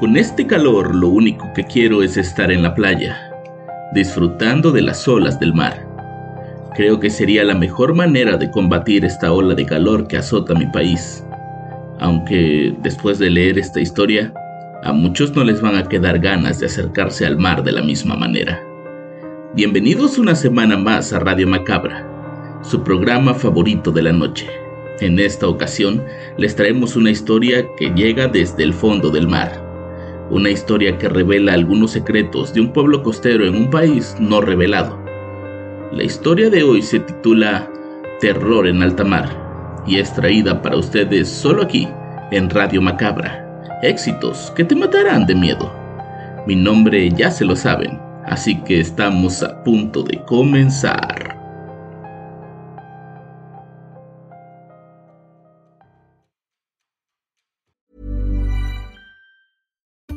Con este calor lo único que quiero es estar en la playa, disfrutando de las olas del mar. Creo que sería la mejor manera de combatir esta ola de calor que azota mi país. Aunque después de leer esta historia, a muchos no les van a quedar ganas de acercarse al mar de la misma manera. Bienvenidos una semana más a Radio Macabra, su programa favorito de la noche. En esta ocasión les traemos una historia que llega desde el fondo del mar una historia que revela algunos secretos de un pueblo costero en un país no revelado. La historia de hoy se titula Terror en alta mar y es traída para ustedes solo aquí en Radio Macabra. Éxitos que te matarán de miedo. Mi nombre ya se lo saben, así que estamos a punto de comenzar.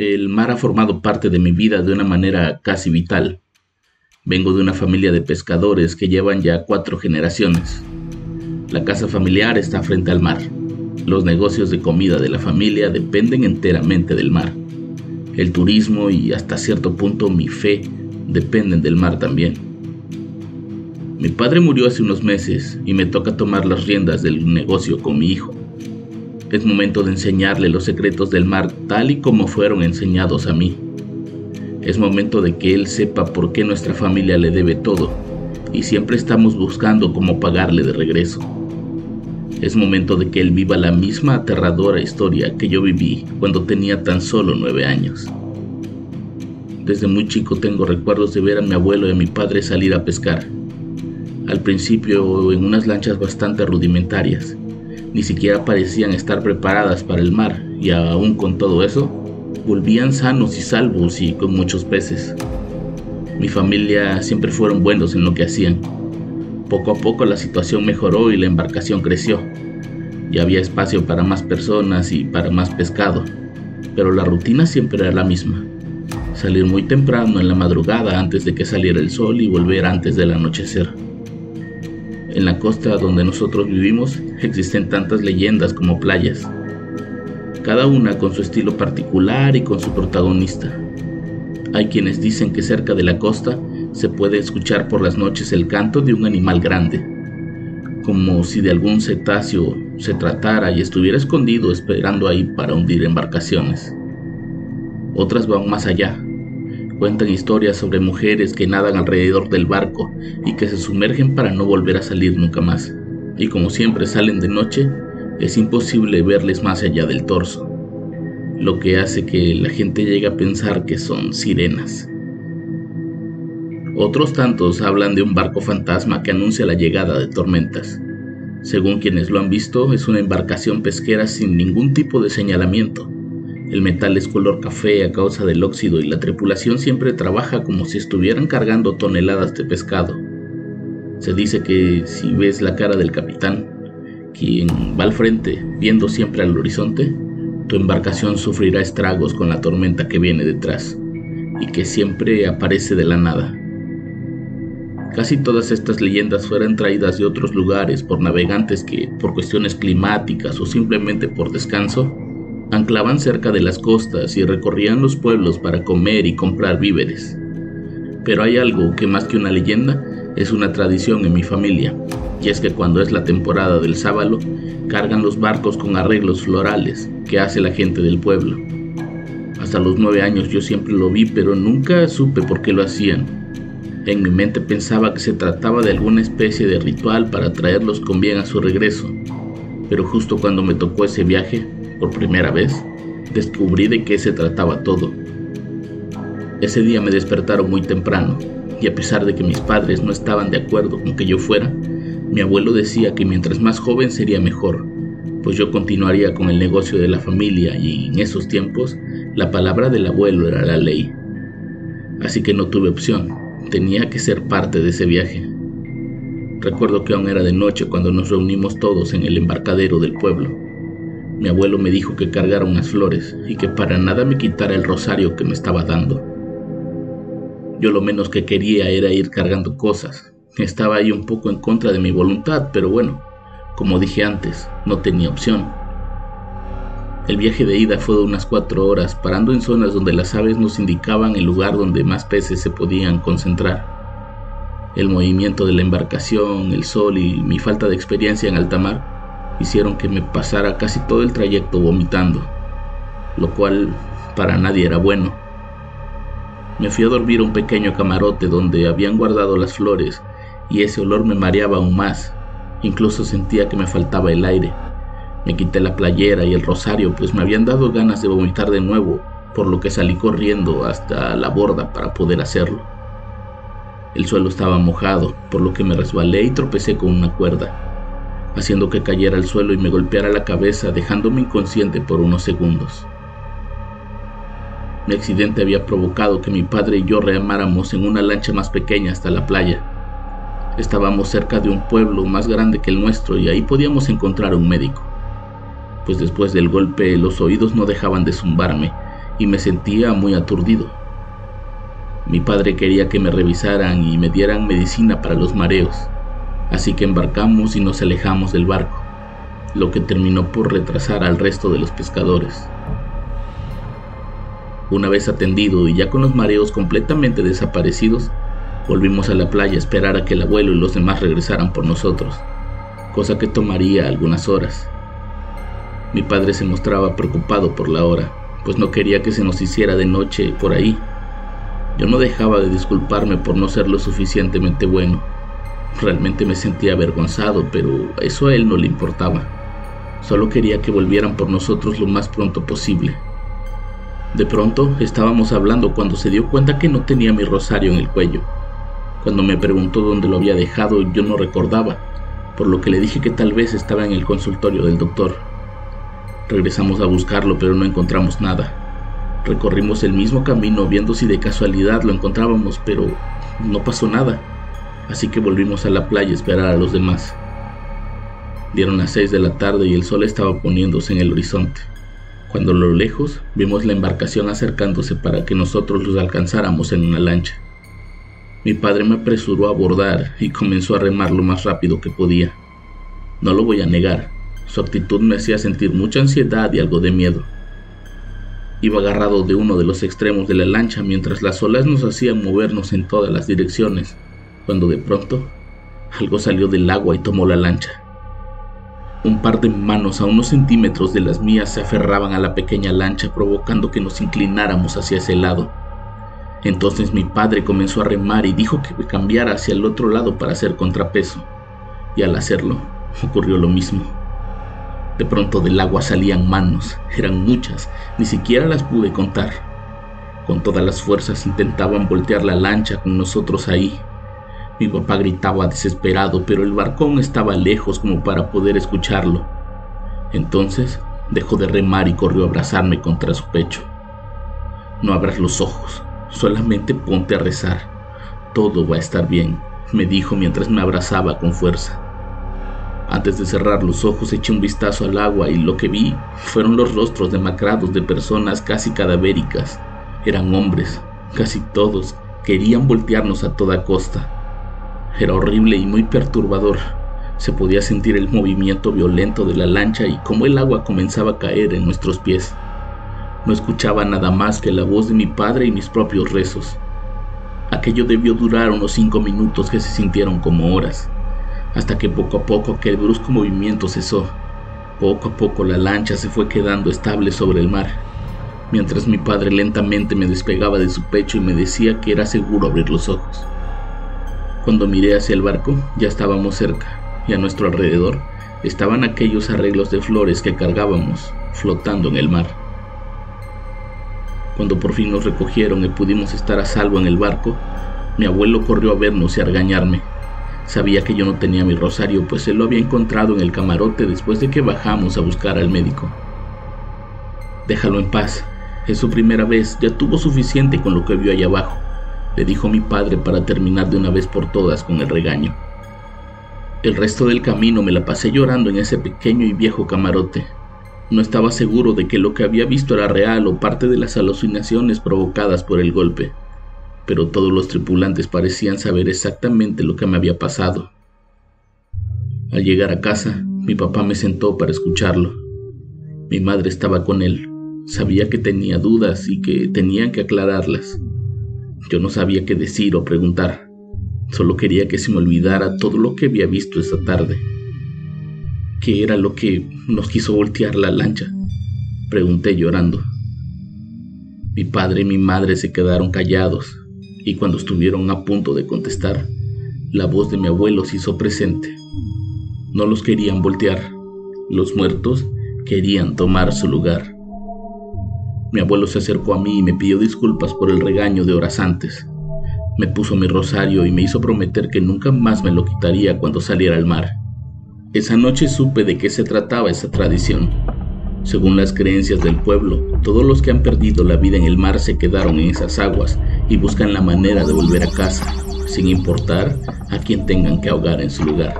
El mar ha formado parte de mi vida de una manera casi vital. Vengo de una familia de pescadores que llevan ya cuatro generaciones. La casa familiar está frente al mar. Los negocios de comida de la familia dependen enteramente del mar. El turismo y hasta cierto punto mi fe dependen del mar también. Mi padre murió hace unos meses y me toca tomar las riendas del negocio con mi hijo. Es momento de enseñarle los secretos del mar tal y como fueron enseñados a mí. Es momento de que él sepa por qué nuestra familia le debe todo y siempre estamos buscando cómo pagarle de regreso. Es momento de que él viva la misma aterradora historia que yo viví cuando tenía tan solo nueve años. Desde muy chico tengo recuerdos de ver a mi abuelo y a mi padre salir a pescar. Al principio en unas lanchas bastante rudimentarias, ni siquiera parecían estar preparadas para el mar y aún con todo eso, volvían sanos y salvos y con muchos peces. Mi familia siempre fueron buenos en lo que hacían. Poco a poco la situación mejoró y la embarcación creció. Ya había espacio para más personas y para más pescado, pero la rutina siempre era la misma. Salir muy temprano en la madrugada antes de que saliera el sol y volver antes del anochecer. En la costa donde nosotros vivimos existen tantas leyendas como playas, cada una con su estilo particular y con su protagonista. Hay quienes dicen que cerca de la costa se puede escuchar por las noches el canto de un animal grande, como si de algún cetáceo se tratara y estuviera escondido esperando ahí para hundir embarcaciones. Otras van más allá, Cuentan historias sobre mujeres que nadan alrededor del barco y que se sumergen para no volver a salir nunca más. Y como siempre salen de noche, es imposible verles más allá del torso, lo que hace que la gente llegue a pensar que son sirenas. Otros tantos hablan de un barco fantasma que anuncia la llegada de tormentas. Según quienes lo han visto, es una embarcación pesquera sin ningún tipo de señalamiento, el metal es color café a causa del óxido y la tripulación siempre trabaja como si estuvieran cargando toneladas de pescado. Se dice que si ves la cara del capitán, quien va al frente viendo siempre al horizonte, tu embarcación sufrirá estragos con la tormenta que viene detrás y que siempre aparece de la nada. Casi todas estas leyendas fueron traídas de otros lugares por navegantes que, por cuestiones climáticas o simplemente por descanso, anclaban cerca de las costas y recorrían los pueblos para comer y comprar víveres. Pero hay algo que más que una leyenda es una tradición en mi familia, y es que cuando es la temporada del sábalo, cargan los barcos con arreglos florales que hace la gente del pueblo. Hasta los nueve años yo siempre lo vi, pero nunca supe por qué lo hacían. En mi mente pensaba que se trataba de alguna especie de ritual para traerlos con bien a su regreso, pero justo cuando me tocó ese viaje, por primera vez, descubrí de qué se trataba todo. Ese día me despertaron muy temprano, y a pesar de que mis padres no estaban de acuerdo con que yo fuera, mi abuelo decía que mientras más joven sería mejor, pues yo continuaría con el negocio de la familia y en esos tiempos la palabra del abuelo era la ley. Así que no tuve opción, tenía que ser parte de ese viaje. Recuerdo que aún era de noche cuando nos reunimos todos en el embarcadero del pueblo. Mi abuelo me dijo que cargara unas flores y que para nada me quitara el rosario que me estaba dando. Yo lo menos que quería era ir cargando cosas. Estaba ahí un poco en contra de mi voluntad, pero bueno, como dije antes, no tenía opción. El viaje de ida fue de unas cuatro horas, parando en zonas donde las aves nos indicaban el lugar donde más peces se podían concentrar. El movimiento de la embarcación, el sol y mi falta de experiencia en alta mar hicieron que me pasara casi todo el trayecto vomitando, lo cual para nadie era bueno. Me fui a dormir a un pequeño camarote donde habían guardado las flores y ese olor me mareaba aún más, incluso sentía que me faltaba el aire. Me quité la playera y el rosario pues me habían dado ganas de vomitar de nuevo, por lo que salí corriendo hasta la borda para poder hacerlo. El suelo estaba mojado, por lo que me resbalé y tropecé con una cuerda haciendo que cayera al suelo y me golpeara la cabeza dejándome inconsciente por unos segundos. Mi accidente había provocado que mi padre y yo remáramos en una lancha más pequeña hasta la playa. Estábamos cerca de un pueblo más grande que el nuestro y ahí podíamos encontrar un médico. Pues después del golpe los oídos no dejaban de zumbarme y me sentía muy aturdido. Mi padre quería que me revisaran y me dieran medicina para los mareos así que embarcamos y nos alejamos del barco, lo que terminó por retrasar al resto de los pescadores. Una vez atendido y ya con los mareos completamente desaparecidos, volvimos a la playa a esperar a que el abuelo y los demás regresaran por nosotros, cosa que tomaría algunas horas. Mi padre se mostraba preocupado por la hora, pues no quería que se nos hiciera de noche por ahí. Yo no dejaba de disculparme por no ser lo suficientemente bueno Realmente me sentía avergonzado, pero eso a él no le importaba. Solo quería que volvieran por nosotros lo más pronto posible. De pronto estábamos hablando cuando se dio cuenta que no tenía mi rosario en el cuello. Cuando me preguntó dónde lo había dejado, yo no recordaba, por lo que le dije que tal vez estaba en el consultorio del doctor. Regresamos a buscarlo, pero no encontramos nada. Recorrimos el mismo camino viendo si de casualidad lo encontrábamos, pero no pasó nada así que volvimos a la playa a esperar a los demás. Dieron las seis de la tarde y el sol estaba poniéndose en el horizonte, cuando a lo lejos vimos la embarcación acercándose para que nosotros los alcanzáramos en una lancha. Mi padre me apresuró a abordar y comenzó a remar lo más rápido que podía. No lo voy a negar, su actitud me hacía sentir mucha ansiedad y algo de miedo. Iba agarrado de uno de los extremos de la lancha mientras las olas nos hacían movernos en todas las direcciones cuando de pronto algo salió del agua y tomó la lancha. Un par de manos a unos centímetros de las mías se aferraban a la pequeña lancha provocando que nos inclináramos hacia ese lado. Entonces mi padre comenzó a remar y dijo que cambiara hacia el otro lado para hacer contrapeso. Y al hacerlo, ocurrió lo mismo. De pronto del agua salían manos, eran muchas, ni siquiera las pude contar. Con todas las fuerzas intentaban voltear la lancha con nosotros ahí, mi papá gritaba desesperado, pero el barcón estaba lejos como para poder escucharlo. Entonces dejó de remar y corrió a abrazarme contra su pecho. No abras los ojos, solamente ponte a rezar. Todo va a estar bien, me dijo mientras me abrazaba con fuerza. Antes de cerrar los ojos eché un vistazo al agua y lo que vi fueron los rostros demacrados de personas casi cadavéricas. Eran hombres, casi todos, querían voltearnos a toda costa. Era horrible y muy perturbador. Se podía sentir el movimiento violento de la lancha y cómo el agua comenzaba a caer en nuestros pies. No escuchaba nada más que la voz de mi padre y mis propios rezos. Aquello debió durar unos cinco minutos que se sintieron como horas, hasta que poco a poco aquel brusco movimiento cesó. Poco a poco la lancha se fue quedando estable sobre el mar, mientras mi padre lentamente me despegaba de su pecho y me decía que era seguro abrir los ojos. Cuando miré hacia el barco, ya estábamos cerca, y a nuestro alrededor estaban aquellos arreglos de flores que cargábamos, flotando en el mar. Cuando por fin nos recogieron y pudimos estar a salvo en el barco, mi abuelo corrió a vernos y a regañarme. Sabía que yo no tenía mi rosario, pues él lo había encontrado en el camarote después de que bajamos a buscar al médico. Déjalo en paz, es su primera vez, ya tuvo suficiente con lo que vio allá abajo, le dijo mi padre para terminar de una vez por todas con el regaño. El resto del camino me la pasé llorando en ese pequeño y viejo camarote. No estaba seguro de que lo que había visto era real o parte de las alucinaciones provocadas por el golpe, pero todos los tripulantes parecían saber exactamente lo que me había pasado. Al llegar a casa, mi papá me sentó para escucharlo. Mi madre estaba con él. Sabía que tenía dudas y que tenían que aclararlas. Yo no sabía qué decir o preguntar. Solo quería que se me olvidara todo lo que había visto esa tarde. ¿Qué era lo que nos quiso voltear la lancha? Pregunté llorando. Mi padre y mi madre se quedaron callados y cuando estuvieron a punto de contestar, la voz de mi abuelo se hizo presente. No los querían voltear. Los muertos querían tomar su lugar. Mi abuelo se acercó a mí y me pidió disculpas por el regaño de horas antes. Me puso mi rosario y me hizo prometer que nunca más me lo quitaría cuando saliera al mar. Esa noche supe de qué se trataba esa tradición. Según las creencias del pueblo, todos los que han perdido la vida en el mar se quedaron en esas aguas y buscan la manera de volver a casa, sin importar a quien tengan que ahogar en su lugar.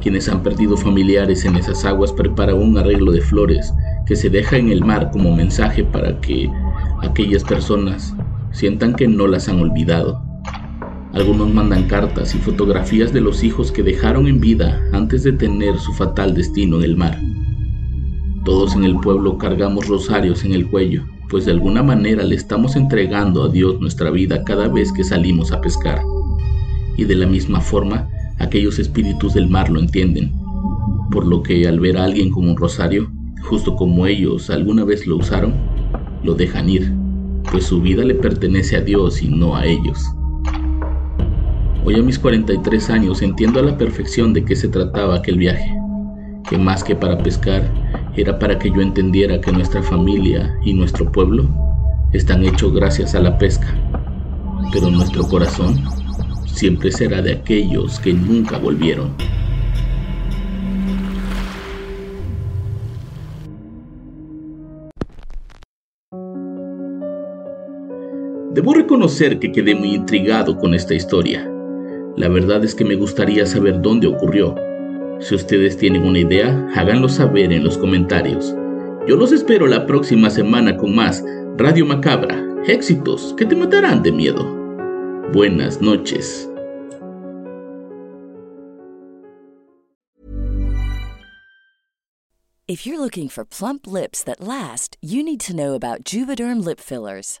Quienes han perdido familiares en esas aguas preparan un arreglo de flores que se deja en el mar como mensaje para que aquellas personas sientan que no las han olvidado. Algunos mandan cartas y fotografías de los hijos que dejaron en vida antes de tener su fatal destino en el mar. Todos en el pueblo cargamos rosarios en el cuello, pues de alguna manera le estamos entregando a Dios nuestra vida cada vez que salimos a pescar. Y de la misma forma, aquellos espíritus del mar lo entienden, por lo que al ver a alguien con un rosario, justo como ellos alguna vez lo usaron, lo dejan ir pues su vida le pertenece a Dios y no a ellos. Hoy a mis 43 años entiendo a la perfección de qué se trataba aquel viaje, que más que para pescar, era para que yo entendiera que nuestra familia y nuestro pueblo están hechos gracias a la pesca, pero nuestro corazón siempre será de aquellos que nunca volvieron. Debo reconocer que quedé muy intrigado con esta historia. La verdad es que me gustaría saber dónde ocurrió. Si ustedes tienen una idea, háganlo saber en los comentarios. Yo los espero la próxima semana con más Radio Macabra, éxitos que te matarán de miedo. Buenas noches. If you're looking for plump lips that last, you need to know about Juvederm lip fillers.